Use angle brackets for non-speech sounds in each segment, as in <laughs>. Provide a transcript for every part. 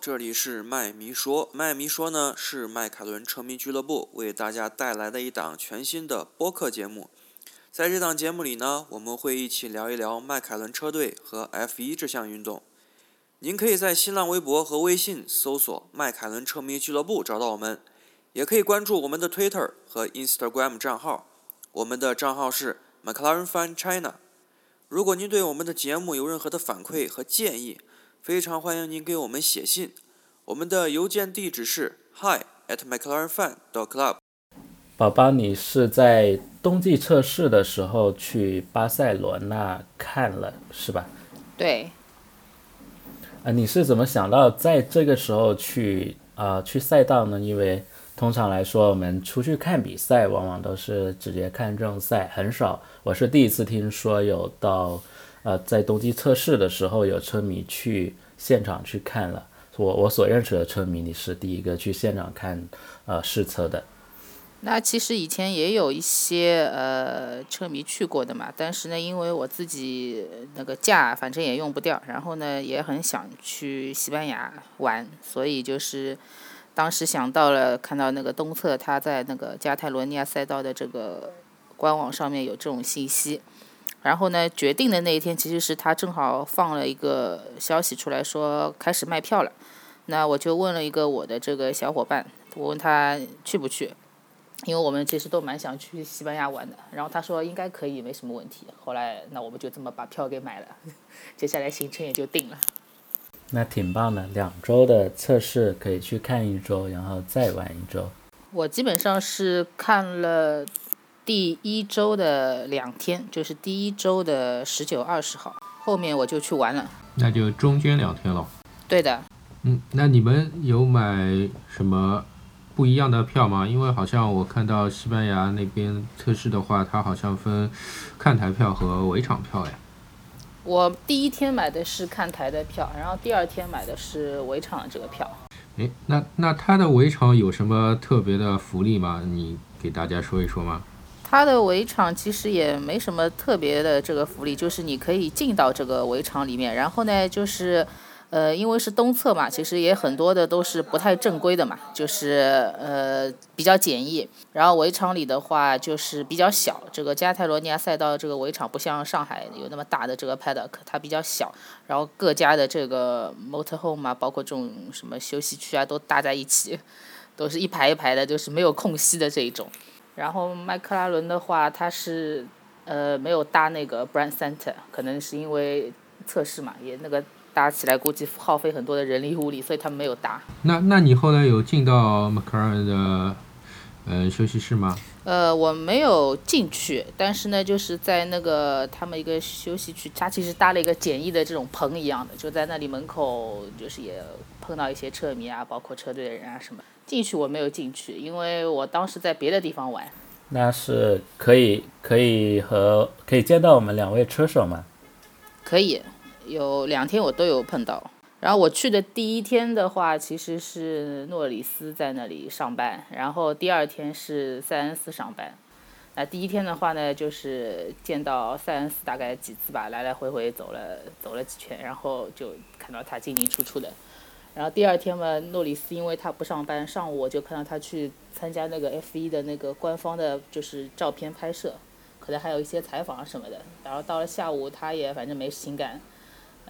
这里是麦迷说。麦迷说呢是迈凯伦车迷俱乐部为大家带来的一档全新的播客节目。在这档节目里呢，我们会一起聊一聊迈凯伦车队和 F1 这项运动。您可以在新浪微博和微信搜索“迈凯伦车迷俱乐部”找到我们，也可以关注我们的 Twitter 和 Instagram 账号。我们的账号是 McLaren Fan China。如果您对我们的节目有任何的反馈和建议，非常欢迎您给我们写信。我们的邮件地址是 hi at mclarenfan dot club。宝宝，你是在冬季测试的时候去巴塞罗那看了是吧？对。啊，你是怎么想到在这个时候去啊去赛道呢？因为通常来说，我们出去看比赛，往往都是直接看正赛，很少。我是第一次听说有到，呃，在冬季测试的时候有车迷去现场去看了。我我所认识的车迷，你是第一个去现场看呃试车的。那其实以前也有一些呃车迷去过的嘛，但是呢，因为我自己那个假反正也用不掉，然后呢也很想去西班牙玩，所以就是当时想到了看到那个东侧他在那个加泰罗尼亚赛道的这个官网上面有这种信息，然后呢决定的那一天其实是他正好放了一个消息出来说开始卖票了，那我就问了一个我的这个小伙伴，我问他去不去。因为我们其实都蛮想去西班牙玩的，然后他说应该可以，没什么问题。后来那我们就这么把票给买了，<laughs> 接下来行程也就定了。那挺棒的，两周的测试可以去看一周，然后再玩一周。我基本上是看了第一周的两天，就是第一周的十九、二十号，后面我就去玩了。那就中间两天了。对的。嗯，那你们有买什么？不一样的票吗？因为好像我看到西班牙那边测试的话，它好像分看台票和围场票呀。我第一天买的是看台的票，然后第二天买的是围场的这个票。诶，那那它的围场有什么特别的福利吗？你给大家说一说吗？它的围场其实也没什么特别的这个福利，就是你可以进到这个围场里面，然后呢就是。呃，因为是东侧嘛，其实也很多的都是不太正规的嘛，就是呃比较简易。然后围场里的话就是比较小，这个加泰罗尼亚赛道这个围场不像上海有那么大的这个 paddock，它比较小。然后各家的这个 motorhome 啊，包括这种什么休息区啊，都搭在一起，都是一排一排的，就是没有空隙的这一种。然后麦克拉伦的话，他是呃没有搭那个 brand center，可能是因为测试嘛，也那个。搭起来估计耗费很多的人力物力，所以他们没有搭。那那你后来有进到 McLaren 的呃休息室吗？呃，我没有进去，但是呢，就是在那个他们一个休息区，他其实搭了一个简易的这种棚一样的，就在那里门口，就是也碰到一些车迷啊，包括车队的人啊什么。进去我没有进去，因为我当时在别的地方玩。那是可以可以和可以见到我们两位车手吗？可以。有两天我都有碰到，然后我去的第一天的话，其实是诺里斯在那里上班，然后第二天是塞恩斯上班。那第一天的话呢，就是见到塞恩斯大概几次吧，来来回回走了走了几圈，然后就看到他进进出出的。然后第二天嘛，诺里斯因为他不上班，上午我就看到他去参加那个 F1 的那个官方的，就是照片拍摄，可能还有一些采访什么的。然后到了下午，他也反正没事情干。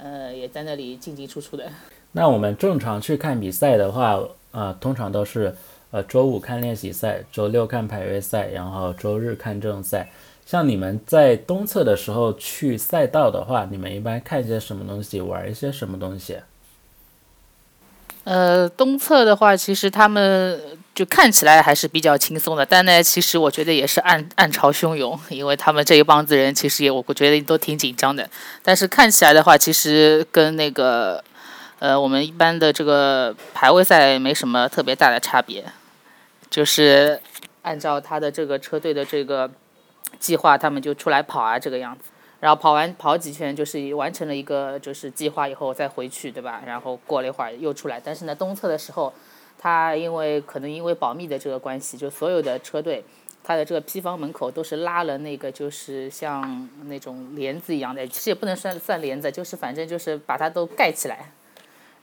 呃，也在那里进进出出的。那我们正常去看比赛的话，呃，通常都是呃周五看练习赛，周六看排位赛，然后周日看正赛。像你们在东侧的时候去赛道的话，你们一般看一些什么东西，玩一些什么东西？呃，东侧的话，其实他们就看起来还是比较轻松的，但呢，其实我觉得也是暗暗潮汹涌，因为他们这一帮子人其实也我觉得都挺紧张的。但是看起来的话，其实跟那个呃我们一般的这个排位赛没什么特别大的差别，就是按照他的这个车队的这个计划，他们就出来跑啊这个样子。然后跑完跑几圈，就是完成了一个就是计划以后再回去，对吧？然后过了一会儿又出来。但是呢，东侧的时候，他因为可能因为保密的这个关系，就所有的车队，他的这个批房门口都是拉了那个就是像那种帘子一样的，其实也不能算算帘子，就是反正就是把它都盖起来。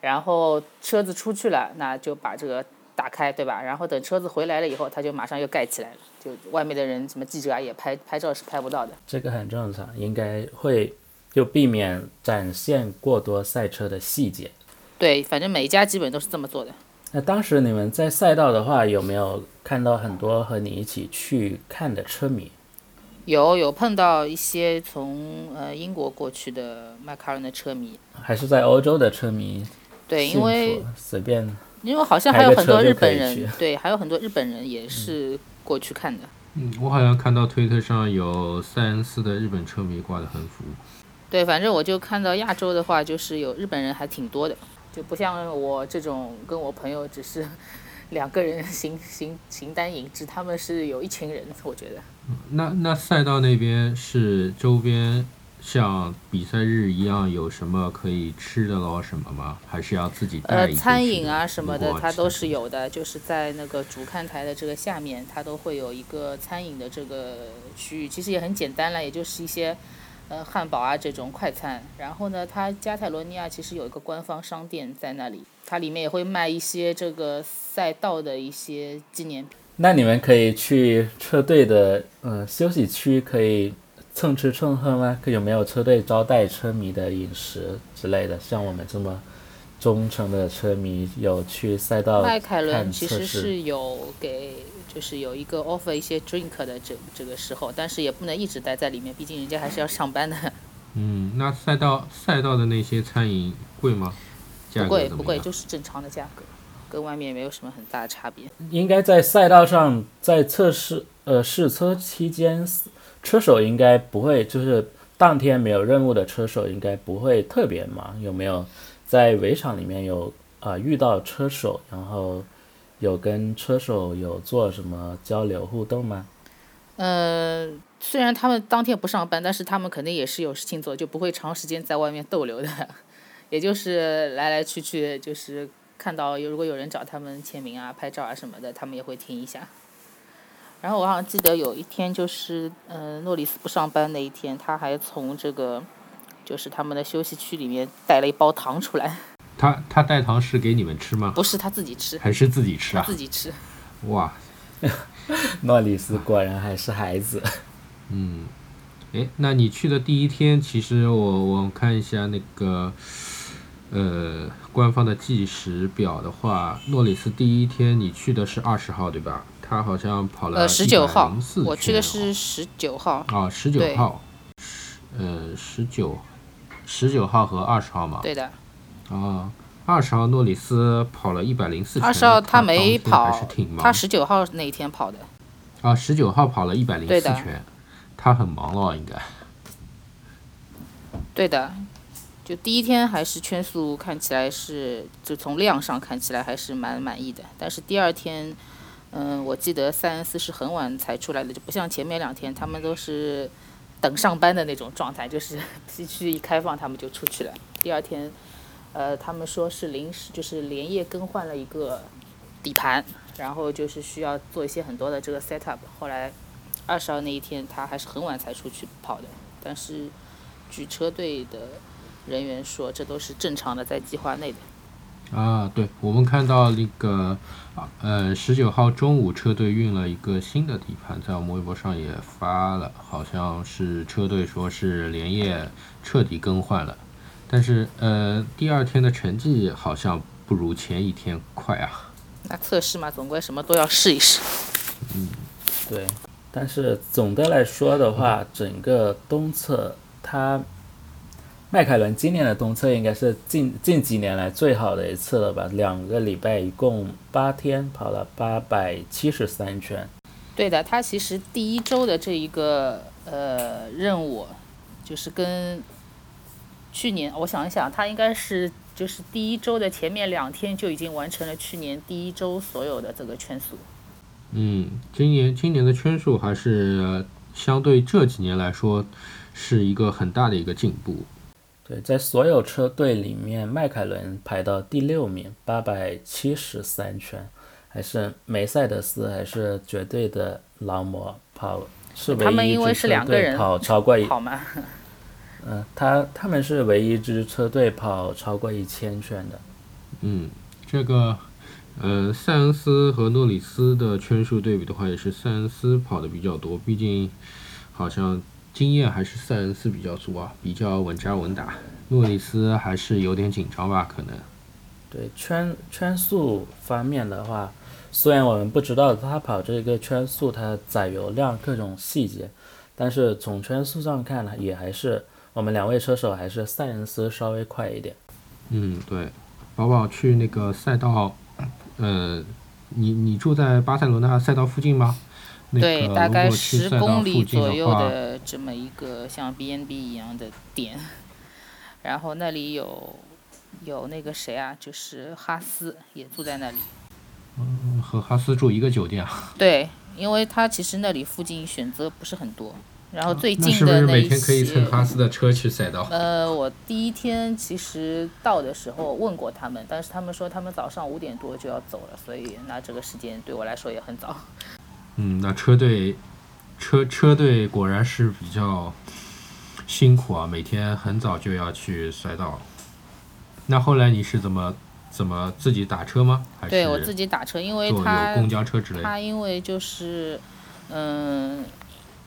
然后车子出去了，那就把这个打开，对吧？然后等车子回来了以后，他就马上又盖起来了，就外面的人什么记者啊也拍拍照是拍不到的。这个很正常，应该会就避免展现过多赛车的细节。对，反正每一家基本都是这么做的。那当时你们在赛道的话，有没有看到很多和你一起去看的车迷？有有碰到一些从呃英国过去的迈凯伦的车迷，还是在欧洲的车迷？对，因为随便，因为好像还有很多日本人，对，还有很多日本人也是过去看的。嗯，我好像看到推特上有塞恩斯的日本车迷挂的横幅。对，反正我就看到亚洲的话，就是有日本人还挺多的，就不像我这种跟我朋友只是 <laughs> 两个人形形形单影只，他们是有一群人，我觉得。那那赛道那边是周边像比赛日一样有什么可以吃的咯什么吗？还是要自己带呃，餐饮啊什么的，它都是有的。就是在那个主看台的这个下面，它都会有一个餐饮的这个区域。其实也很简单了，也就是一些呃汉堡啊这种快餐。然后呢，它加泰罗尼亚其实有一个官方商店在那里，它里面也会卖一些这个赛道的一些纪念品。那你们可以去车队的嗯休息区，可以蹭吃蹭喝吗？有没有车队招待车迷的饮食之类的？像我们这么忠诚的车迷，有去赛道迈凯伦其实是有给，就是有一个 offer 一些 drink 的这这个时候，但是也不能一直待在里面，毕竟人家还是要上班的。嗯，那赛道赛道的那些餐饮贵吗？不贵不贵，就是正常的价格。跟外面没有什么很大的差别。应该在赛道上，在测试呃试车期间，车手应该不会，就是当天没有任务的车手应该不会特别忙。有没有在围场里面有啊遇到车手，然后有跟车手有做什么交流互动吗？嗯，虽然他们当天不上班，但是他们肯定也是有事情做，就不会长时间在外面逗留的，<laughs> 也就是来来去去就是。看到有如果有人找他们签名啊、拍照啊什么的，他们也会听一下。然后我好像记得有一天就是，嗯，诺里斯不上班那一天，他还从这个就是他们的休息区里面带了一包糖出来。他他带糖是给你们吃吗？不是他自己吃。还是自己吃啊？自己吃。哇，<laughs> 诺里斯果然还是孩子。嗯，哎，那你去的第一天，其实我我看一下那个。呃，官方的计时表的话，诺里斯第一天你去的是二十号对吧？他好像跑了呃十九号，我去的是十九号。啊，十九号，十呃十九，十九号和二十号嘛。对的。啊，二十号诺里斯跑了一百零四圈。二十号他没跑，还是挺忙。他十九号那一天跑的。啊，十九号跑了一百零四圈，他很忙了应该。对的。就第一天还是圈速看起来是，就从量上看起来还是蛮满意的。但是第二天，嗯，我记得塞恩斯是很晚才出来的，就不像前面两天他们都是等上班的那种状态，就是 <laughs> P 区一开放他们就出去了。第二天，呃，他们说是临时就是连夜更换了一个底盘，然后就是需要做一些很多的这个 set up。后来二十号那一天他还是很晚才出去跑的，但是据车队的。人员说，这都是正常的，在计划内的。啊，对，我们看到那个，呃，十九号中午车队运了一个新的底盘，在我们微博上也发了，好像是车队说是连夜彻底更换了，但是呃，第二天的成绩好像不如前一天快啊。那测试嘛，总归什么都要试一试。嗯，对，但是总的来说的话，整个东侧它。迈凯伦今年的东侧应该是近近几年来最好的一次了吧？两个礼拜一共八天跑了八百七十三圈。对的，他其实第一周的这一个呃任务，就是跟去年我想一想，他应该是就是第一周的前面两天就已经完成了去年第一周所有的这个圈速。嗯，今年今年的圈数还是相对这几年来说是一个很大的一个进步。对，在所有车队里面，迈凯伦排到第六名，八百七十三圈，还是梅赛德斯还是绝对的劳模跑，是唯一一支车队跑超过一，跑吗？嗯，他他们是唯一一支车队跑超过一千圈的。嗯，这个，呃，塞恩斯和诺里斯的圈数对比的话，也是塞恩斯跑的比较多，毕竟好像经验还是塞恩斯比较足啊，比较稳扎稳打。诺里斯还是有点紧张吧，可能。对圈圈速方面的话，虽然我们不知道他跑这个圈速它载油量各种细节，但是从圈速上看呢，也还是我们两位车手还是塞恩斯稍微快一点。嗯，对。宝宝去那个赛道，呃，你你住在巴塞罗那赛道附近吗？对，大概十公里左右的这么一个像 B N B 一样的点，<laughs> 然后那里有有那个谁啊，就是哈斯也住在那里。嗯，和哈斯住一个酒店啊？对，因为他其实那里附近选择不是很多。然后最近的那每天可以乘哈斯的车去赛道？呃，我第一天其实到的时候问过他们，但是他们说他们早上五点多就要走了，所以那这个时间对我来说也很早。<laughs> 嗯，那车队车车队果然是比较辛苦啊，每天很早就要去赛道。那后来你是怎么怎么自己打车吗？还是对我自己打车，因为他公交车之类的。他因为就是嗯。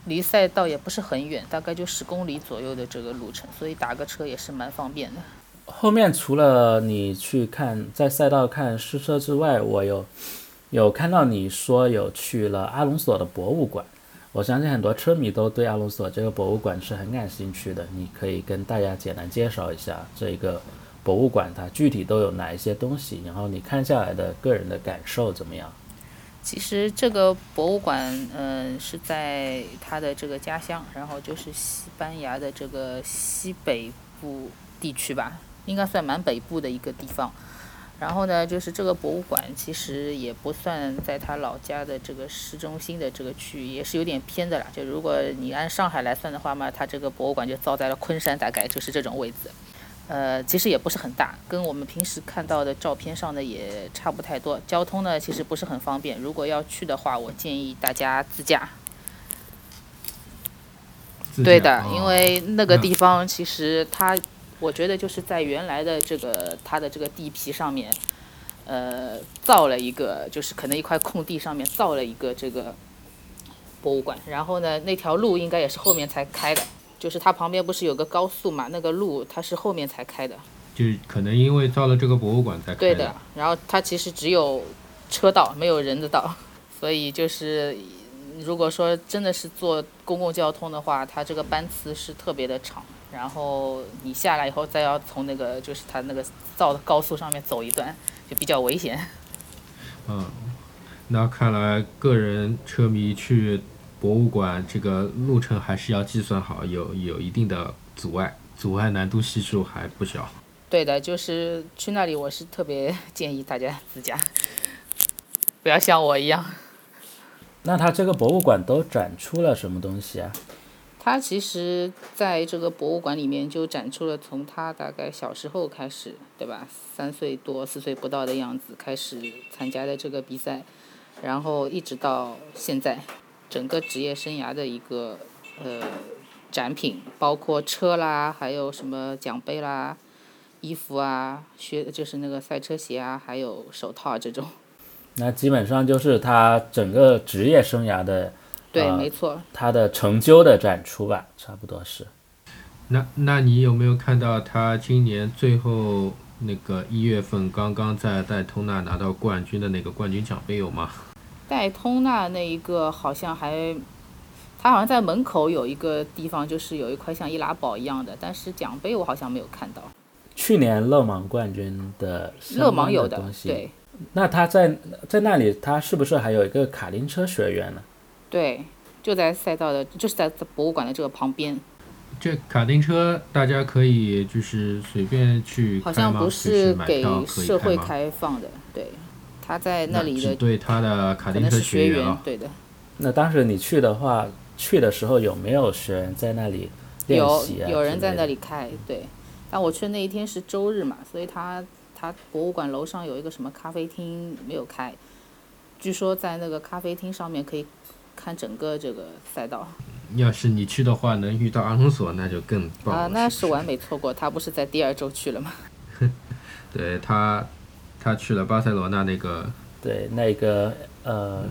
离赛道也不是很远，大概就十公里左右的这个路程，所以打个车也是蛮方便的。后面除了你去看在赛道看试车之外，我有有看到你说有去了阿隆索的博物馆。我相信很多车迷都对阿隆索这个博物馆是很感兴趣的。你可以跟大家简单介绍一下这个博物馆，它具体都有哪一些东西，然后你看下来的个人的感受怎么样？其实这个博物馆，嗯，是在他的这个家乡，然后就是西班牙的这个西北部地区吧，应该算蛮北部的一个地方。然后呢，就是这个博物馆其实也不算在他老家的这个市中心的这个区域，也是有点偏的啦。就如果你按上海来算的话嘛，他这个博物馆就造在了昆山，大概就是这种位置。呃，其实也不是很大，跟我们平时看到的照片上的也差不太多。交通呢，其实不是很方便。如果要去的话，我建议大家自驾。对的，因为那个地方其实它，我觉得就是在原来的这个它的这个地皮上面，呃，造了一个，就是可能一块空地上面造了一个这个博物馆。然后呢，那条路应该也是后面才开的。就是它旁边不是有个高速嘛？那个路它是后面才开的，就可能因为造了这个博物馆才开的。对的，然后它其实只有车道，没有人的道，<laughs> 所以就是如果说真的是坐公共交通的话，它这个班次是特别的长，然后你下来以后再要从那个就是它那个造的高速上面走一段，就比较危险。嗯，那看来个人车迷去。博物馆这个路程还是要计算好，有有一定的阻碍，阻碍难度系数还不小。对的，就是去那里，我是特别建议大家自驾，<laughs> 不要像我一样。那他这个博物馆都展出了什么东西啊？他其实在这个博物馆里面就展出了从他大概小时候开始，对吧？三岁多、四岁不到的样子开始参加的这个比赛，然后一直到现在。整个职业生涯的一个呃展品，包括车啦，还有什么奖杯啦、衣服啊、靴就是那个赛车鞋啊，还有手套这种。那基本上就是他整个职业生涯的，对，没错，他的成就的展出吧，差不多是。那那你有没有看到他今年最后那个一月份刚刚在戴通纳拿到冠军的那个冠军奖杯有吗？戴通纳那一个好像还，他好像在门口有一个地方，就是有一块像易拉宝一样的，但是奖杯我好像没有看到。去年勒芒冠军的勒芒有的对。那他在在那里，他是不是还有一个卡丁车学院呢？对，就在赛道的，就是在博物馆的这个旁边。这卡丁车大家可以就是随便去好像不是给社会开放的，对。他在那里的对他的卡丁车学员对的。那当时你去的话，去的时候有没有学员在那里练习啊？有有人在那里开，对。但我去的那一天是周日嘛，所以他他博物馆楼上有一个什么咖啡厅没有开。据说在那个咖啡厅上面可以看整个这个赛道。要是你去的话，能遇到阿隆索，那就更棒了。啊，那是完美错过，他不是在第二周去了吗？<laughs> 对他。他去了巴塞罗那那个对那个呃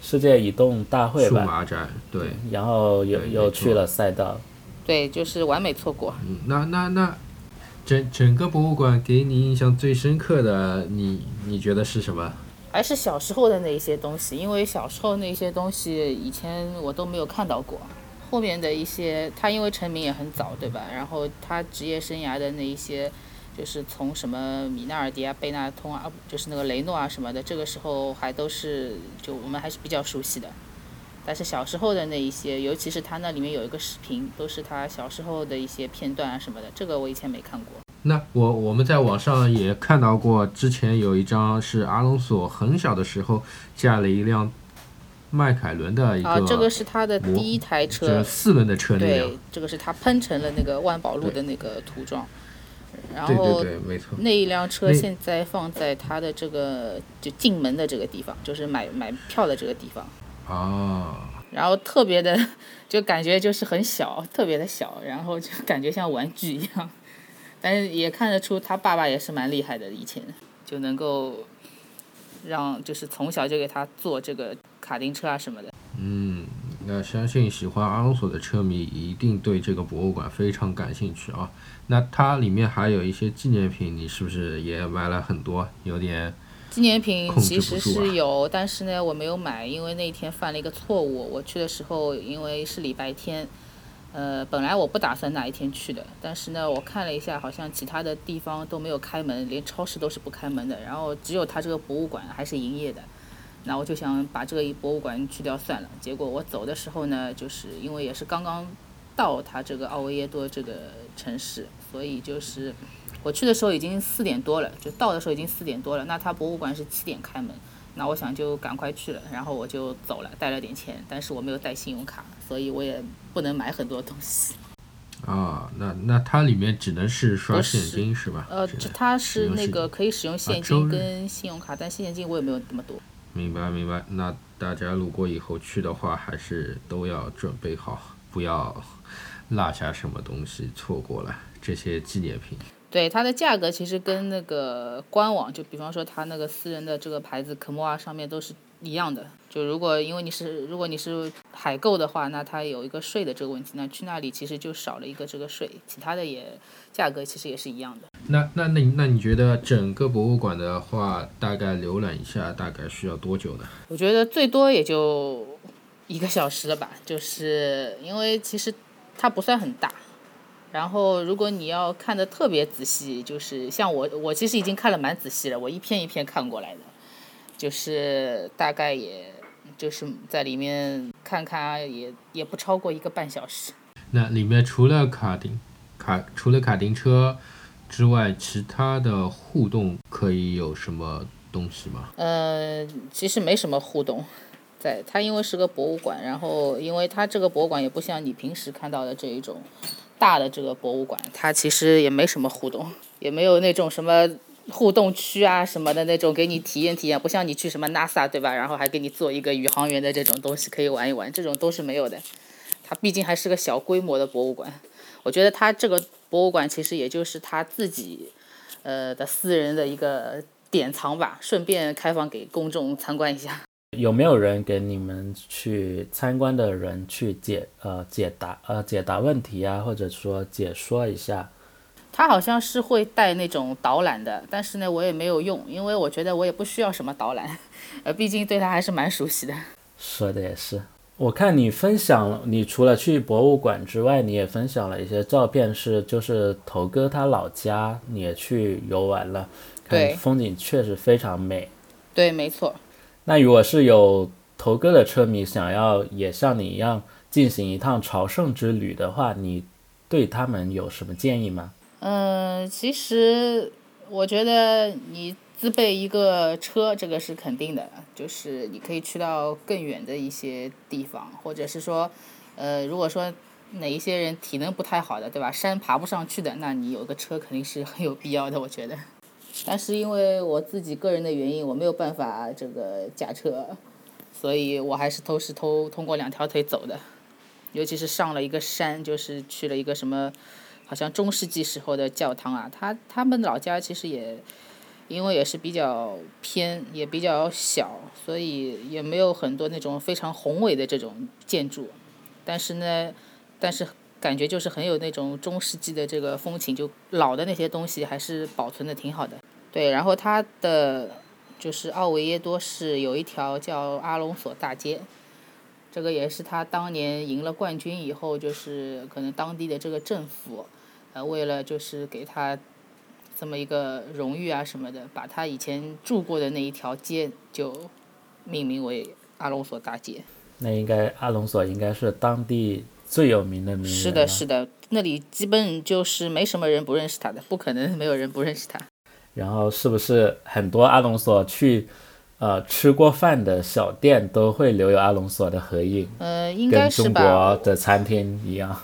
世界移动大会数，码展，对，然后又又去了赛道。对，就是完美错过。嗯，那那那整整个博物馆给你印象最深刻的，你你觉得是什么？还是小时候的那一些东西，因为小时候那些东西以前我都没有看到过。后面的一些，他因为成名也很早，对吧？然后他职业生涯的那一些，就是从什么米纳尔迪啊、贝纳通啊，就是那个雷诺啊什么的，这个时候还都是就我们还是比较熟悉的。但是小时候的那一些，尤其是他那里面有一个视频，都是他小时候的一些片段啊什么的，这个我以前没看过。那我我们在网上也看到过，之前有一张是阿隆索很小的时候驾了一辆迈凯伦的一个，啊，这个是他的第一台车，四轮的车那辆对，，这个是他喷成了那个万宝路的那个涂装，然后对对，没错。那一辆车现在放在他的这个就进门的这个地方，就是买买票的这个地方，啊，然后特别的就感觉就是很小，特别的小，然后就感觉像玩具一样，但是也看得出他爸爸也是蛮厉害的，以前就能够让就是从小就给他做这个卡丁车啊什么的。嗯，那相信喜欢阿隆索的车迷一定对这个博物馆非常感兴趣啊。那它里面还有一些纪念品，你是不是也买了很多？有点纪念品其实是有，但是呢，我没有买，因为那天犯了一个错误。我去的时候，因为是礼拜天，呃，本来我不打算那一天去的，但是呢，我看了一下，好像其他的地方都没有开门，连超市都是不开门的，然后只有它这个博物馆还是营业的。那我就想把这个博物馆去掉算了。结果我走的时候呢，就是因为也是刚刚到他这个奥维耶多这个城市，所以就是我去的时候已经四点多了，就到的时候已经四点多了。那他博物馆是七点开门，那我想就赶快去了，然后我就走了，带了点钱，但是我没有带信用卡，所以我也不能买很多东西。啊，那那它里面只能是刷现金是吧？呃，这它是那个可以使用现金跟信用卡，但现金我也没有那么多。明白明白。那大家如果以后去的话，还是都要准备好，不要落下什么东西，错过了这些纪念品。对它的价格其实跟那个官网，就比方说它那个私人的这个牌子科莫啊上面都是一样的。就如果因为你是如果你是海购的话，那它有一个税的这个问题，那去那里其实就少了一个这个税，其他的也价格其实也是一样的。那那那那你觉得整个博物馆的话，大概浏览一下大概需要多久呢？我觉得最多也就一个小时了吧，就是因为其实它不算很大。然后，如果你要看的特别仔细，就是像我，我其实已经看了蛮仔细了，我一篇一篇看过来的，就是大概也就是在里面看看啊，也也不超过一个半小时。那里面除了卡丁卡除了卡丁车之外，其他的互动可以有什么东西吗？呃，其实没什么互动，在它因为是个博物馆，然后因为它这个博物馆也不像你平时看到的这一种大的这个博物馆，它其实也没什么互动，也没有那种什么互动区啊什么的那种给你体验体验，不像你去什么 NASA 对吧？然后还给你做一个宇航员的这种东西可以玩一玩，这种都是没有的。它毕竟还是个小规模的博物馆，我觉得它这个博物馆其实也就是他自己呃的私人的一个典藏吧，顺便开放给公众参观一下。有没有人给你们去参观的人去解呃解答呃解答问题啊，或者说解说一下？他好像是会带那种导览的，但是呢，我也没有用，因为我觉得我也不需要什么导览，<laughs> 呃，毕竟对他还是蛮熟悉的。说的也是。我看你分享，你除了去博物馆之外，你也分享了一些照片，是就是头哥他老家，你也去游玩了，对看风景确实非常美。对，没错。那如果是有头哥的车迷想要也像你一样进行一趟朝圣之旅的话，你对他们有什么建议吗？嗯，其实我觉得你自备一个车，这个是肯定的，就是你可以去到更远的一些地方，或者是说，呃，如果说哪一些人体能不太好的，对吧？山爬不上去的，那你有个车肯定是很有必要的，我觉得。<laughs> 但是因为我自己个人的原因，我没有办法这个驾车，所以我还是都是通通过两条腿走的，尤其是上了一个山，就是去了一个什么。好像中世纪时候的教堂啊，他他们老家其实也因为也是比较偏，也比较小，所以也没有很多那种非常宏伟的这种建筑。但是呢，但是感觉就是很有那种中世纪的这个风情，就老的那些东西还是保存的挺好的。对，然后它的就是奥维耶多市有一条叫阿隆索大街，这个也是他当年赢了冠军以后，就是可能当地的这个政府，呃，为了就是给他这么一个荣誉啊什么的，把他以前住过的那一条街就命名为阿隆索大街。那应该阿隆索应该是当地最有名的名人是的，是的，那里基本就是没什么人不认识他的，不可能没有人不认识他。然后是不是很多阿隆索去，呃，吃过饭的小店都会留有阿隆索的合影？呃，应该跟中是吧国。的餐厅一样。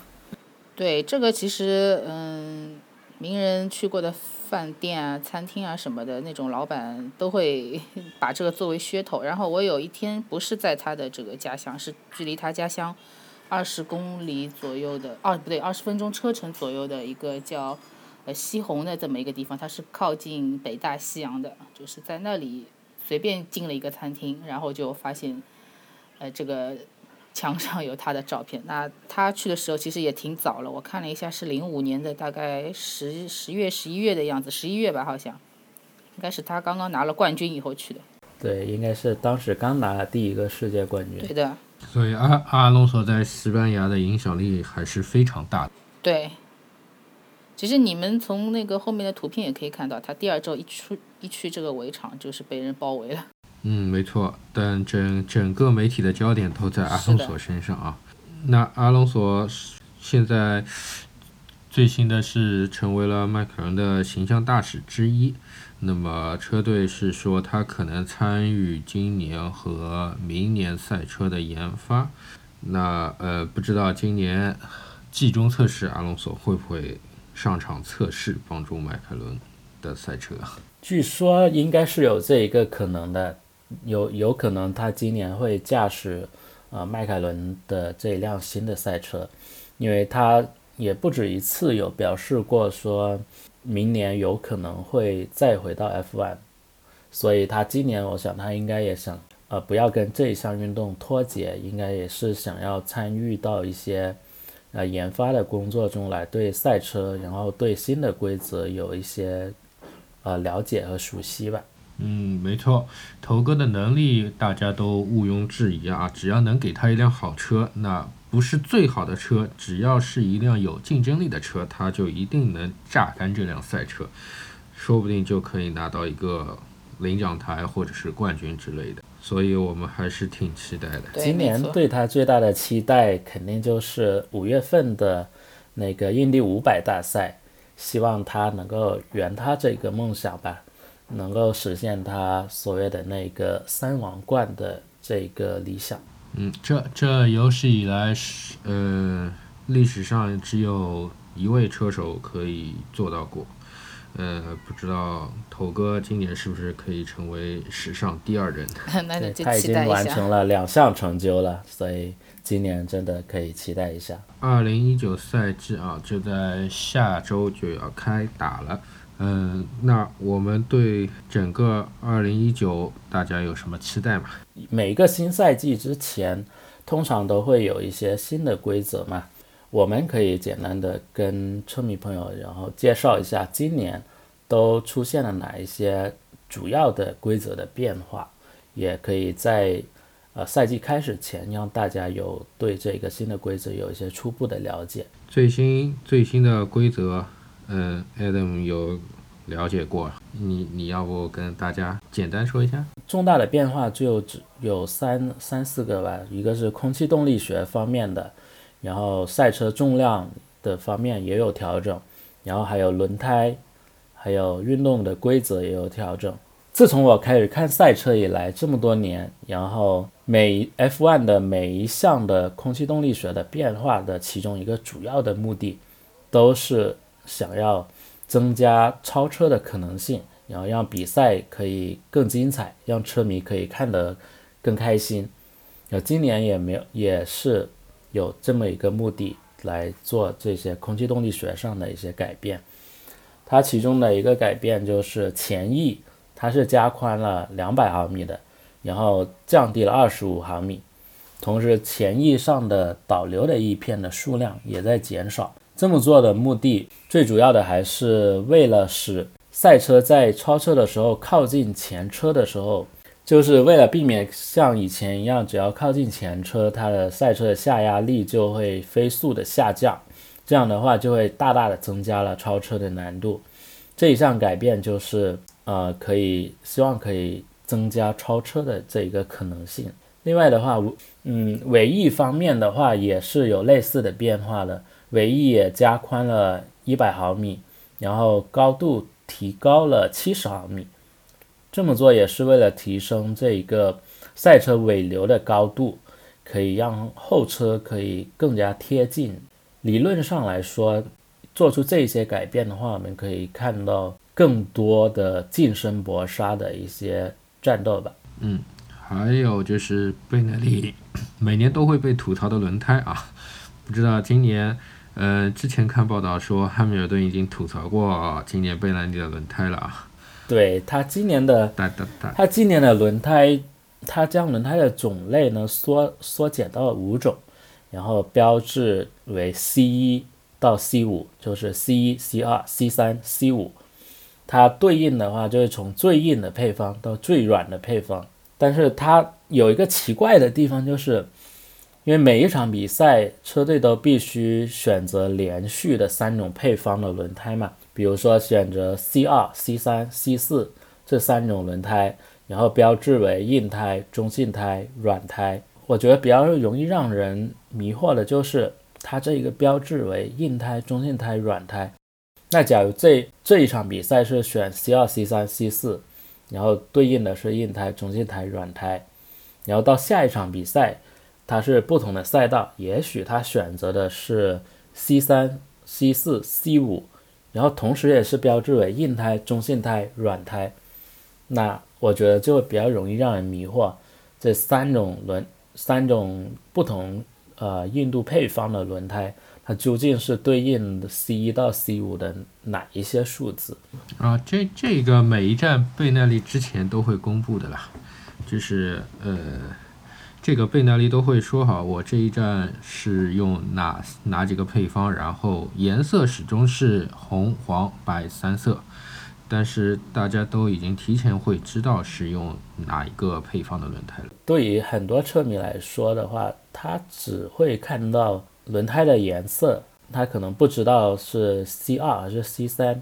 对，这个其实嗯，名人去过的饭店啊、餐厅啊什么的，那种老板都会 <laughs> 把这个作为噱头。然后我有一天不是在他的这个家乡，是距离他家乡二十公里左右的，二不对，二十分钟车程左右的一个叫呃西红的这么一个地方，它是靠近北大西洋的，就是在那里随便进了一个餐厅，然后就发现呃这个墙上有他的照片。那他去的时候其实也挺早了，我看了一下是零五年的，大概十十月、十一月的样子，十一月吧好像，应该是他刚刚拿了冠军以后去的。对，应该是当时刚拿了第一个世界冠军。对的，所以阿阿隆索在西班牙的影响力还是非常大的。对。其实你们从那个后面的图片也可以看到，他第二周一出一去这个围场就是被人包围了。嗯，没错，但整整个媒体的焦点都在阿隆索身上啊。那阿隆索现在最新的是成为了迈凯伦的形象大使之一。那么车队是说他可能参与今年和明年赛车的研发。那呃，不知道今年季中测试阿隆索会不会上场测试，帮助迈凯伦的赛车？据说应该是有这一个可能的，有有可能他今年会驾驶呃迈凯伦的这一辆新的赛车，因为他也不止一次有表示过说明年有可能会再回到 F1，所以他今年我想他应该也想呃不要跟这一项运动脱节，应该也是想要参与到一些呃研发的工作中来，对赛车然后对新的规则有一些呃了解和熟悉吧。嗯，没错，头哥的能力大家都毋庸置疑啊！只要能给他一辆好车，那不是最好的车，只要是一辆有竞争力的车，他就一定能榨干这辆赛车，说不定就可以拿到一个领奖台或者是冠军之类的。所以我们还是挺期待的。对，今年对他最大的期待，肯定就是五月份的那个印第五百大赛，希望他能够圆他这个梦想吧，能够实现他所谓的那个三王冠的这个理想。嗯，这这有史以来是呃历史上只有一位车手可以做到过。呃，不知道头哥今年是不是可以成为史上第二人？<laughs> 他已经。完成了两项成就了，所以今年真的可以期待一下。二零一九赛季啊，就在下周就要开打了。嗯，那我们对整个二零一九大家有什么期待吗？每个新赛季之前，通常都会有一些新的规则嘛。我们可以简单的跟车迷朋友，然后介绍一下今年都出现了哪一些主要的规则的变化，也可以在呃赛季开始前让大家有对这个新的规则有一些初步的了解。最新最新的规则，嗯，Adam 有了解过，你你要不跟大家简单说一下？重大的变化就只有三三四个吧，一个是空气动力学方面的，然后赛车重量的方面也有调整，然后还有轮胎，还有运动的规则也有调整。自从我开始看赛车以来，这么多年，然后每 F1 的每一项的空气动力学的变化的其中一个主要的目的，都是想要增加超车的可能性，然后让比赛可以更精彩，让车迷可以看得更开心。那，今年也没有，也是有这么一个目的来做这些空气动力学上的一些改变。它其中的一个改变就是前翼它是加宽了两百毫米的，然后降低了二十五毫米，同时前翼上的导流的翼片的数量也在减少。这么做的目的，最主要的还是为了使赛车在超车的时候靠近前车的时候，就是为了避免像以前一样，只要靠近前车，它的赛车的下压力就会飞速的下降，这样的话就会大大的增加了超车的难度。这一项改变就是呃，可以希望可以增加超车的这一个可能性。另外的话，嗯，尾翼方面的话也是有类似的变化的，尾翼也加宽了一百毫米，然后高度提高了七十毫米。这么做也是为了提升这一个赛车尾流的高度，可以让后车可以更加贴近。理论上来说，做出这些改变的话，我们可以看到更多的近身搏杀的一些战斗吧。嗯，还有就是贝耐利每年都会被吐槽的轮胎啊，不知道今年，呃，之前看报道说汉密尔顿已经吐槽过今年贝耐利的轮胎了啊。对他今年的，他今年的轮胎，他将轮胎的种类呢缩缩减到了五种，然后标志为 C 一到 C 五，就是 C 一、C 二、C 三、C 五。它对应的话就是从最硬的配方到最软的配方，但是它有一个奇怪的地方，就是因为每一场比赛车队都必须选择连续的三种配方的轮胎嘛。比如说选择 C 二、C 三、C 四这三种轮胎，然后标志为硬胎、中性胎、软胎。我觉得比较容易让人迷惑的就是它这一个标志为硬胎、中性胎、软胎。那假如这这一场比赛是选 C 二、C 三、C 四，然后对应的是硬胎、中性胎、软胎，然后到下一场比赛它是不同的赛道，也许它选择的是 C 三、C 四、C 五。然后同时也是标志为硬胎、中性胎、软胎，那我觉得就会比较容易让人迷惑。这三种轮、三种不同呃硬度配方的轮胎，它究竟是对应的 C 一到 C 五的哪一些数字？啊，这这个每一站贝耐力之前都会公布的啦，就是呃。这个贝耐力都会说好，我这一站是用哪哪几个配方，然后颜色始终是红、黄、白三色，但是大家都已经提前会知道是用哪一个配方的轮胎了。对于很多车迷来说的话，他只会看到轮胎的颜色，他可能不知道是 C 二还是 C 三，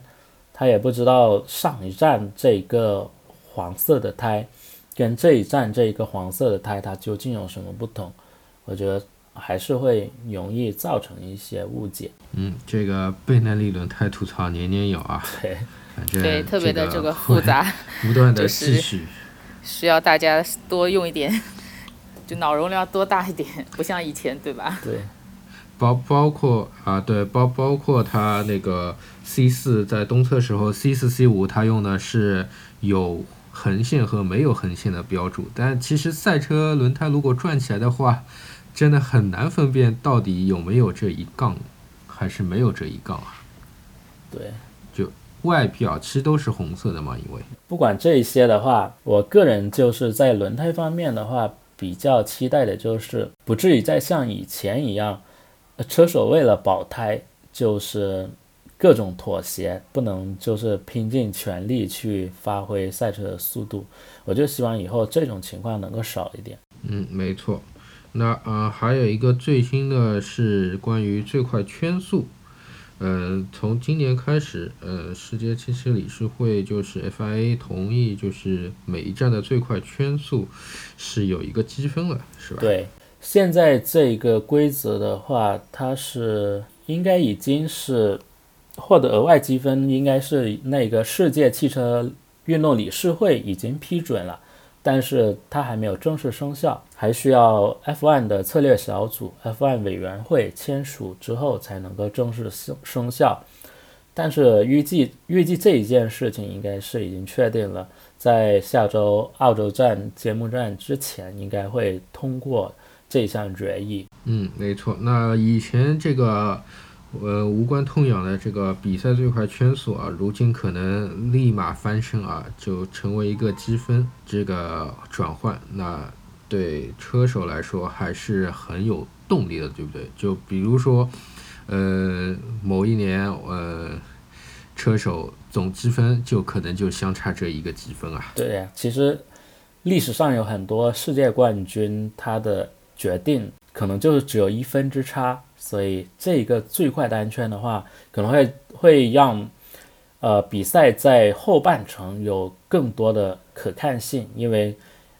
他也不知道上一站这个黄色的胎。跟这一站这一个黄色的胎，它究竟有什么不同？我觉得还是会容易造成一些误解。嗯，这个倍耐力轮胎吐槽年年有啊。对，反正对特别的这个复杂，不断的继续，需要大家多用一点，<laughs> 就脑容量多大一点，不像以前，对吧？对，包包括啊，对包包括它那个 C 四在东侧时候，C 四 C 五它用的是有。横线和没有横线的标注，但其实赛车轮胎如果转起来的话，真的很难分辨到底有没有这一杠，还是没有这一杠啊？对，就外表其实都是红色的嘛，因为不管这些的话，我个人就是在轮胎方面的话，比较期待的就是不至于再像以前一样，车手为了保胎就是。各种妥协，不能就是拼尽全力去发挥赛车的速度。我就希望以后这种情况能够少一点。嗯，没错。那呃，还有一个最新的是关于最快圈速。呃，从今年开始，呃，世界汽车理事会就是 FIA 同意，就是每一站的最快圈速是有一个积分了，是吧？对，现在这个规则的话，它是应该已经是。获得额外积分应该是那个世界汽车运动理事会已经批准了，但是它还没有正式生效，还需要 F1 的策略小组、F1 委员会签署之后才能够正式生生效。但是预计预计这一件事情应该是已经确定了，在下周澳洲站揭幕战之前应该会通过这项决议。嗯，没错。那以前这个。呃，无关痛痒的这个比赛最快圈速啊，如今可能立马翻身啊，就成为一个积分这个转换。那对车手来说还是很有动力的，对不对？就比如说，呃，某一年，呃，车手总积分就可能就相差这一个积分啊。对呀，其实历史上有很多世界冠军，他的决定可能就是只有一分之差。所以这个最快单圈的话，可能会会让呃比赛在后半程有更多的可看性，因为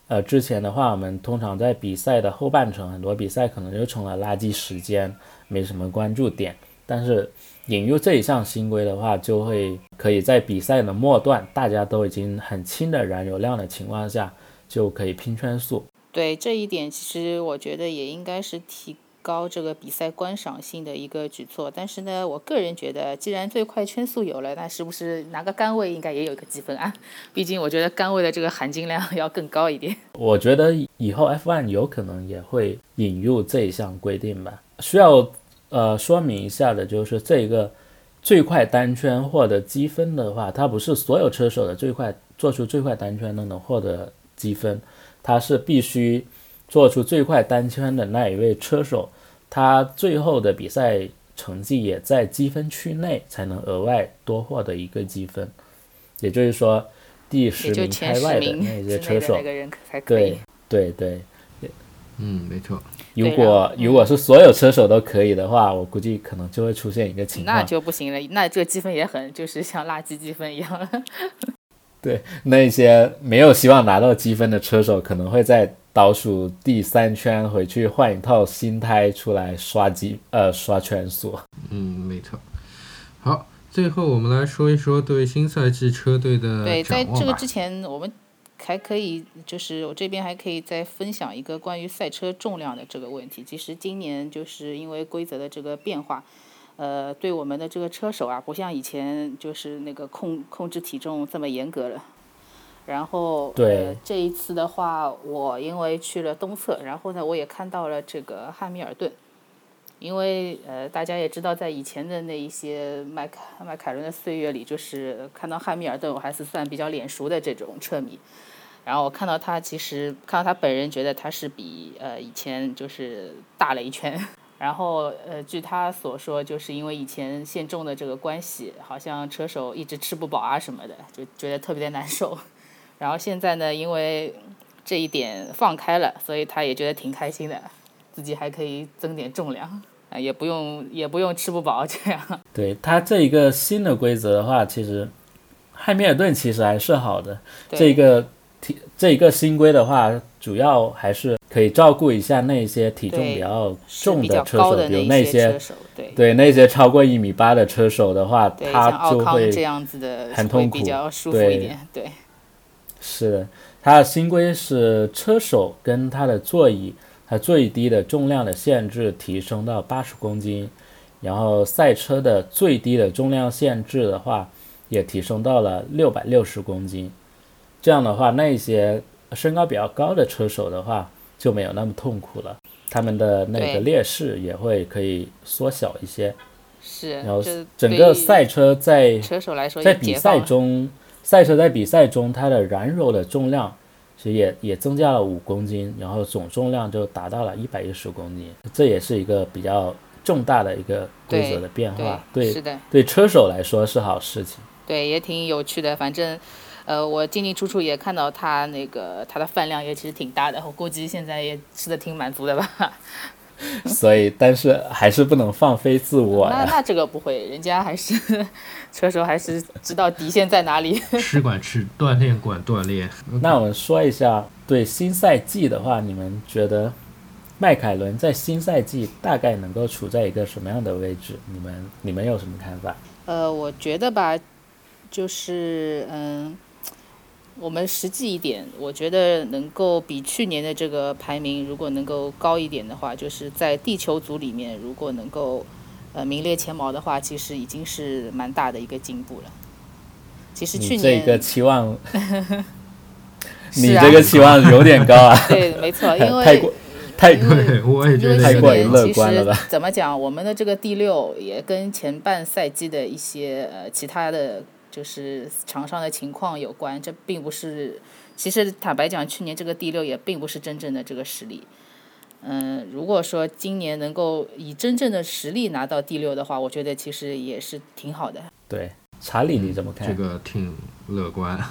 呃之前的话，我们通常在比赛的后半程，很多比赛可能就成了垃圾时间，没什么关注点。但是引入这一项新规的话，就会可以在比赛的末段，大家都已经很轻的燃油量的情况下，就可以拼圈速。对这一点，其实我觉得也应该是提。高这个比赛观赏性的一个举措，但是呢，我个人觉得，既然最快圈速有了，那是不是拿个杆位应该也有一个积分啊？毕竟我觉得杆位的这个含金量 <laughs> 要更高一点。我觉得以后 F1 有可能也会引入这一项规定吧。需要呃说明一下的就是，这个最快单圈获得积分的话，它不是所有车手的最快做出最快单圈都能获得积分，它是必须。做出最快单圈的那一位车手，他最后的比赛成绩也在积分区内，才能额外多获得一个积分。也就是说，第十名开外的那些车手，对对对，嗯，没错。如果如果是所有车手都可以的话，我估计可能就会出现一个情况，那就不行了。那这个积分也很，就是像垃圾积分一样。对，那些没有希望拿到积分的车手，可能会在。倒数第三圈回去换一套新胎出来刷机呃刷圈速。嗯，没错。好，最后我们来说一说对新赛季车队的对，在这个之前，我们还可以就是我这边还可以再分享一个关于赛车重量的这个问题。其实今年就是因为规则的这个变化，呃，对我们的这个车手啊，不像以前就是那个控控制体重这么严格了。然后，呃，这一次的话，我因为去了东侧，然后呢，我也看到了这个汉密尔顿。因为呃，大家也知道，在以前的那一些迈凯迈凯伦的岁月里，就是看到汉密尔顿，我还是算比较脸熟的这种车迷。然后我看到他，其实看到他本人，觉得他是比呃以前就是大了一圈。然后呃，据他所说，就是因为以前限重的这个关系，好像车手一直吃不饱啊什么的，就觉得特别的难受。<laughs> 然后现在呢，因为这一点放开了，所以他也觉得挺开心的，自己还可以增点重量，啊，也不用也不用吃不饱这样。<laughs> 对他这一个新的规则的话，其实汉密尔顿其实还是好的。这个体这一个新规的话，主要还是可以照顾一下那些体重比较重的车手，比如那些对对那些超过一米八的车手的话，他就会这样子的很痛苦，比较舒服一点，对。是的，它的新规是车手跟他的座椅，它最低的重量的限制提升到八十公斤，然后赛车的最低的重量限制的话，也提升到了六百六十公斤。这样的话，那些身高比较高的车手的话就没有那么痛苦了，他们的那个劣势也会可以缩小一些。是，然后整个赛车在车手来说在比赛中。赛车在比赛中，它的燃油的重量其实也也增加了五公斤，然后总重量就达到了一百一十公斤，这也是一个比较重大的一个规则的变化。对，是的，对车手来说是好事情。对，也挺有趣的。反正，呃，我进进出出也看到他那个他的饭量也其实挺大的，我估计现在也吃的挺满足的吧。<laughs> 所以，但是还是不能放飞自我那那这个不会，人家还是车手，还是知道底线在哪里。<laughs> 吃管吃，锻炼管锻炼。那我们说一下，对新赛季的话，你们觉得迈凯伦在新赛季大概能够处在一个什么样的位置？你们你们有什么看法？呃，我觉得吧，就是嗯。我们实际一点，我觉得能够比去年的这个排名，如果能够高一点的话，就是在地球组里面，如果能够呃名列前茅的话，其实已经是蛮大的一个进步了。其实去年这个期望，<laughs> 你这个期望有点高啊。<laughs> 对，没错，<laughs> 因为太对，我也觉得太过于乐观了吧年其实怎么讲，我们的这个第六也跟前半赛季的一些呃其他的就是场上的情况有关，这并不是。其实坦白讲，去年这个第六也并不是真正的这个实力。嗯，如果说今年能够以真正的实力拿到第六的话，我觉得其实也是挺好的。对，查理你怎么看？这个挺乐观。<laughs>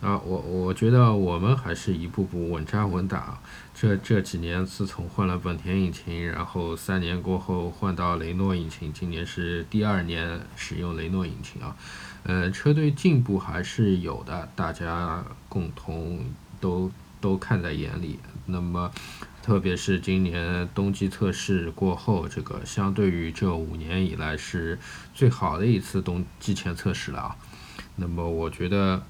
啊，我我觉得我们还是一步步稳扎稳打。这这几年，自从换了本田引擎，然后三年过后换到雷诺引擎，今年是第二年使用雷诺引擎啊。呃，车队进步还是有的，大家共同都都看在眼里。那么，特别是今年冬季测试过后，这个相对于这五年以来是最好的一次冬季前测试了啊。那么，我觉得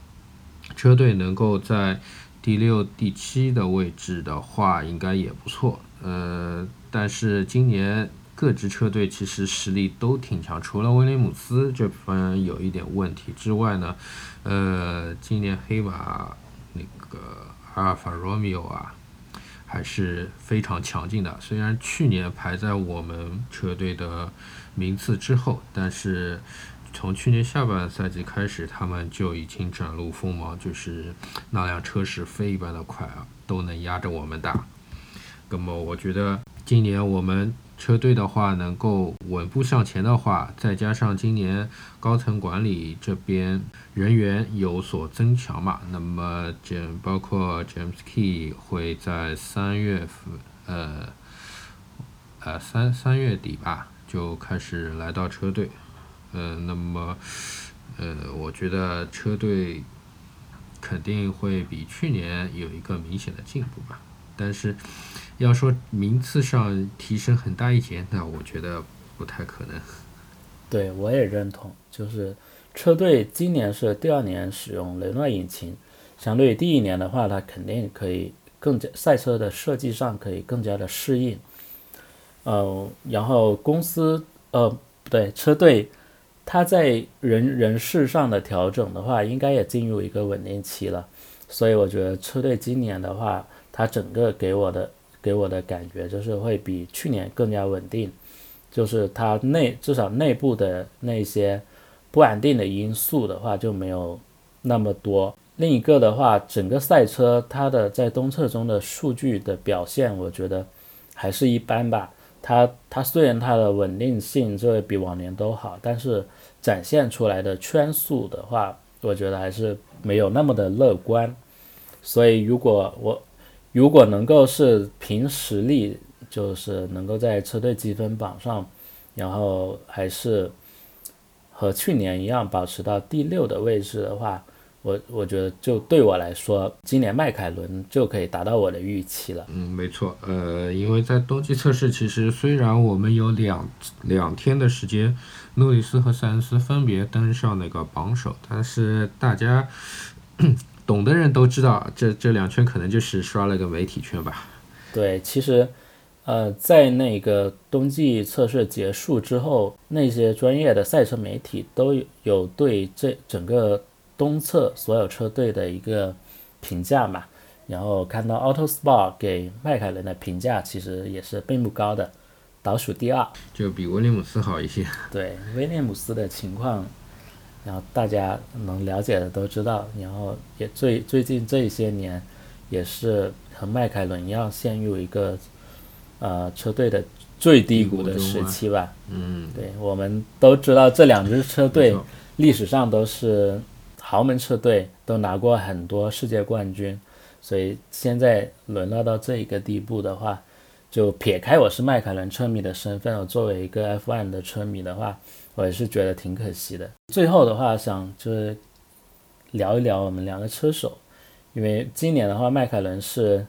车队能够在第六、第七的位置的话，应该也不错。呃，但是今年各支车队其实实力都挺强，除了威廉姆斯这方有一点问题之外呢，呃，今年黑马那个阿尔法罗密欧啊，还是非常强劲的。虽然去年排在我们车队的名次之后，但是。从去年下半赛季开始，他们就已经展露锋芒，就是那辆车是飞一般的快啊，都能压着我们打。那么我觉得今年我们车队的话，能够稳步向前的话，再加上今年高层管理这边人员有所增强嘛，那么这包括 James Key 会在三月份，呃，呃三三月底吧，就开始来到车队。呃，那么，呃，我觉得车队肯定会比去年有一个明显的进步吧。但是，要说名次上提升很大一截，那我觉得不太可能。<laughs> 对，我也认同。就是车队今年是第二年使用雷诺引擎，相对于第一年的话，它肯定可以更加赛车的设计上可以更加的适应。呃，然后公司呃不对，车队。它在人人事上的调整的话，应该也进入一个稳定期了，所以我觉得车队今年的话，它整个给我的给我的感觉就是会比去年更加稳定，就是它内至少内部的那些不安定的因素的话就没有那么多。另一个的话，整个赛车它的在东侧中的数据的表现，我觉得还是一般吧。它它虽然它的稳定性就会比往年都好，但是。展现出来的圈速的话，我觉得还是没有那么的乐观。所以，如果我如果能够是凭实力，就是能够在车队积分榜上，然后还是和去年一样保持到第六的位置的话，我我觉得就对我来说，今年迈凯伦就可以达到我的预期了。嗯，没错。呃，因为在冬季测试，其实虽然我们有两两天的时间。诺里斯和塞恩斯分别登上那个榜首，但是大家懂的人都知道，这这两圈可能就是刷了个媒体圈吧。对，其实，呃，在那个冬季测试结束之后，那些专业的赛车媒体都有对这整个东侧所有车队的一个评价嘛。然后看到 Autosport 给迈凯伦的评价其实也是并不高的。倒数第二，就比威廉姆斯好一些。对威廉姆斯的情况，然后大家能了解的都知道。然后也最最近这些年，也是和迈凯伦一样陷入一个呃车队的最低谷的时期吧。嗯，对，我们都知道这两支车队历史上都是豪门车队，都拿过很多世界冠军，所以现在沦落到这一个地步的话。就撇开我是迈凯伦车迷的身份，我作为一个 F1 的车迷的话，我也是觉得挺可惜的。最后的话，想就是聊一聊我们两个车手，因为今年的话，迈凯伦是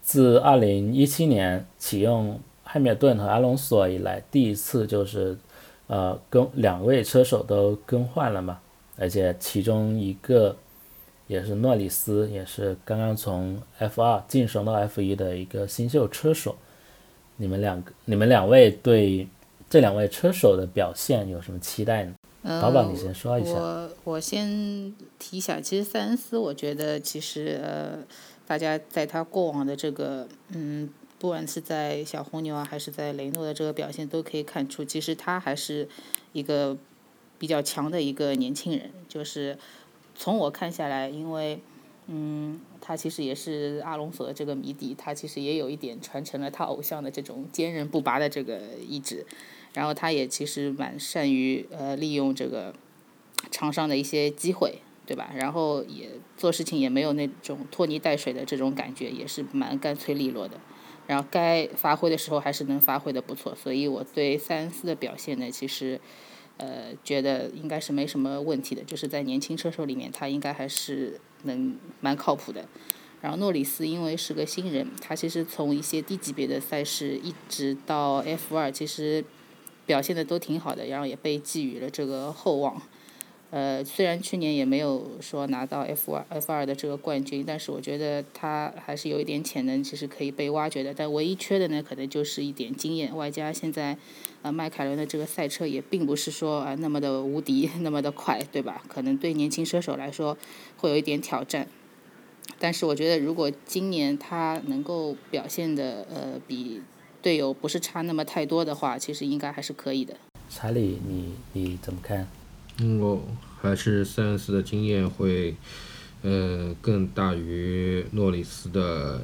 自2017年启用汉密尔顿和阿隆索以来，第一次就是呃跟两位车手都更换了嘛，而且其中一个。也是诺里斯，也是刚刚从 F 二晋升到 F 一的一个新秀车手。你们两个，你们两位对这两位车手的表现有什么期待呢？宝宝，你先说一下。我我先提一下，其实塞恩斯，我觉得其实呃，大家在他过往的这个嗯不管是在小红牛啊，还是在雷诺的这个表现，都可以看出，其实他还是一个比较强的一个年轻人。就是从我看下来，因为嗯，他其实也是阿隆索的这个谜底，他其实也有一点传承了他偶像的这种坚韧不拔的这个意志。然后他也其实蛮善于呃利用这个场上的一些机会，对吧？然后也做事情也没有那种拖泥带水的这种感觉，也是蛮干脆利落的。然后该发挥的时候还是能发挥的不错，所以我对塞恩斯的表现呢，其实，呃，觉得应该是没什么问题的，就是在年轻车手里面，他应该还是能蛮靠谱的。然后诺里斯因为是个新人，他其实从一些低级别的赛事一直到 F 二，其实表现的都挺好的，然后也被寄予了这个厚望。呃，虽然去年也没有说拿到 F 二 F 二的这个冠军，但是我觉得他还是有一点潜能，其实可以被挖掘的。但唯一缺的呢，可能就是一点经验，外加现在，呃，迈凯伦的这个赛车也并不是说啊那么的无敌，那么的快，<laughs> 对吧？可能对年轻车手来说会有一点挑战。但是我觉得，如果今年他能够表现的呃比队友不是差那么太多的话，其实应该还是可以的。查理，你你怎么看？嗯，我还是塞恩斯的经验会，呃，更大于诺里斯的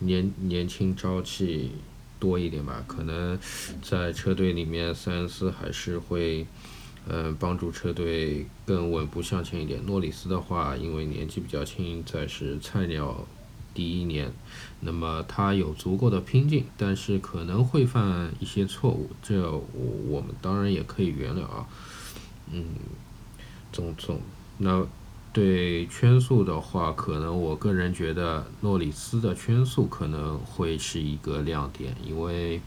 年年轻朝气多一点吧。可能在车队里面，塞恩斯还是会，嗯，帮助车队更稳步向前一点。诺里斯的话，因为年纪比较轻，再是菜鸟第一年，那么他有足够的拼劲，但是可能会犯一些错误，这我我们当然也可以原谅啊。嗯，总总那对圈速的话，可能我个人觉得诺里斯的圈速可能会是一个亮点，因为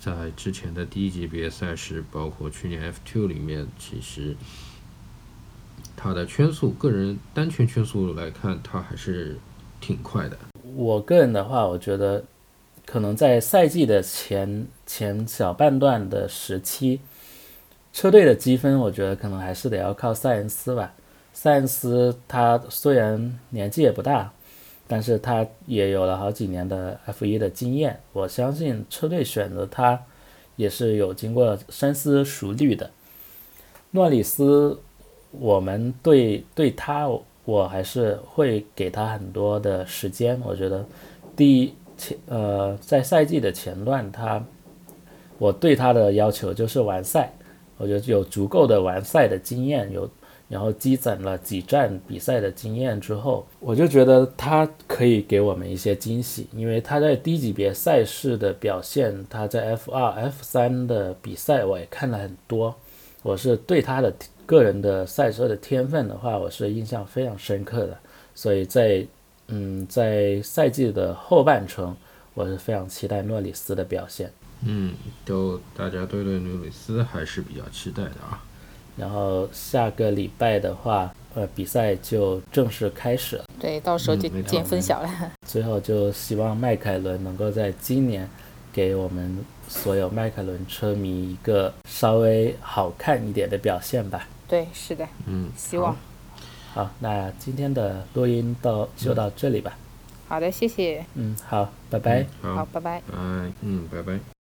在之前的低级别赛事，包括去年 F2 里面，其实他的圈速，个人单圈圈速来看，他还是挺快的。我个人的话，我觉得可能在赛季的前前小半段的时期。车队的积分，我觉得可能还是得要靠塞恩斯吧。塞恩斯他虽然年纪也不大，但是他也有了好几年的 F1 的经验。我相信车队选择他也是有经过深思熟虑的。诺里斯，我们对对他，我还是会给他很多的时间。我觉得第一前呃，在赛季的前段，他我对他的要求就是完赛。我觉得有足够的完赛的经验，有然后积攒了几站比赛的经验之后，我就觉得他可以给我们一些惊喜。因为他在低级别赛事的表现，他在 F 二、F 三的比赛我也看了很多。我是对他的个人的赛车的天分的话，我是印象非常深刻的。所以在嗯在赛季的后半程，我是非常期待诺里斯的表现。嗯，都大家对对努里斯还是比较期待的啊。然后下个礼拜的话，呃，比赛就正式开始了。对，到时候就见分晓了。最后就希望迈凯伦能够在今年给我们所有迈凯伦车迷一个稍微好看一点的表现吧。对，是的。嗯，希望。好，那今天的录音到就到这里吧。好的，谢谢。嗯，好，拜拜。好，拜拜。拜，嗯，拜拜。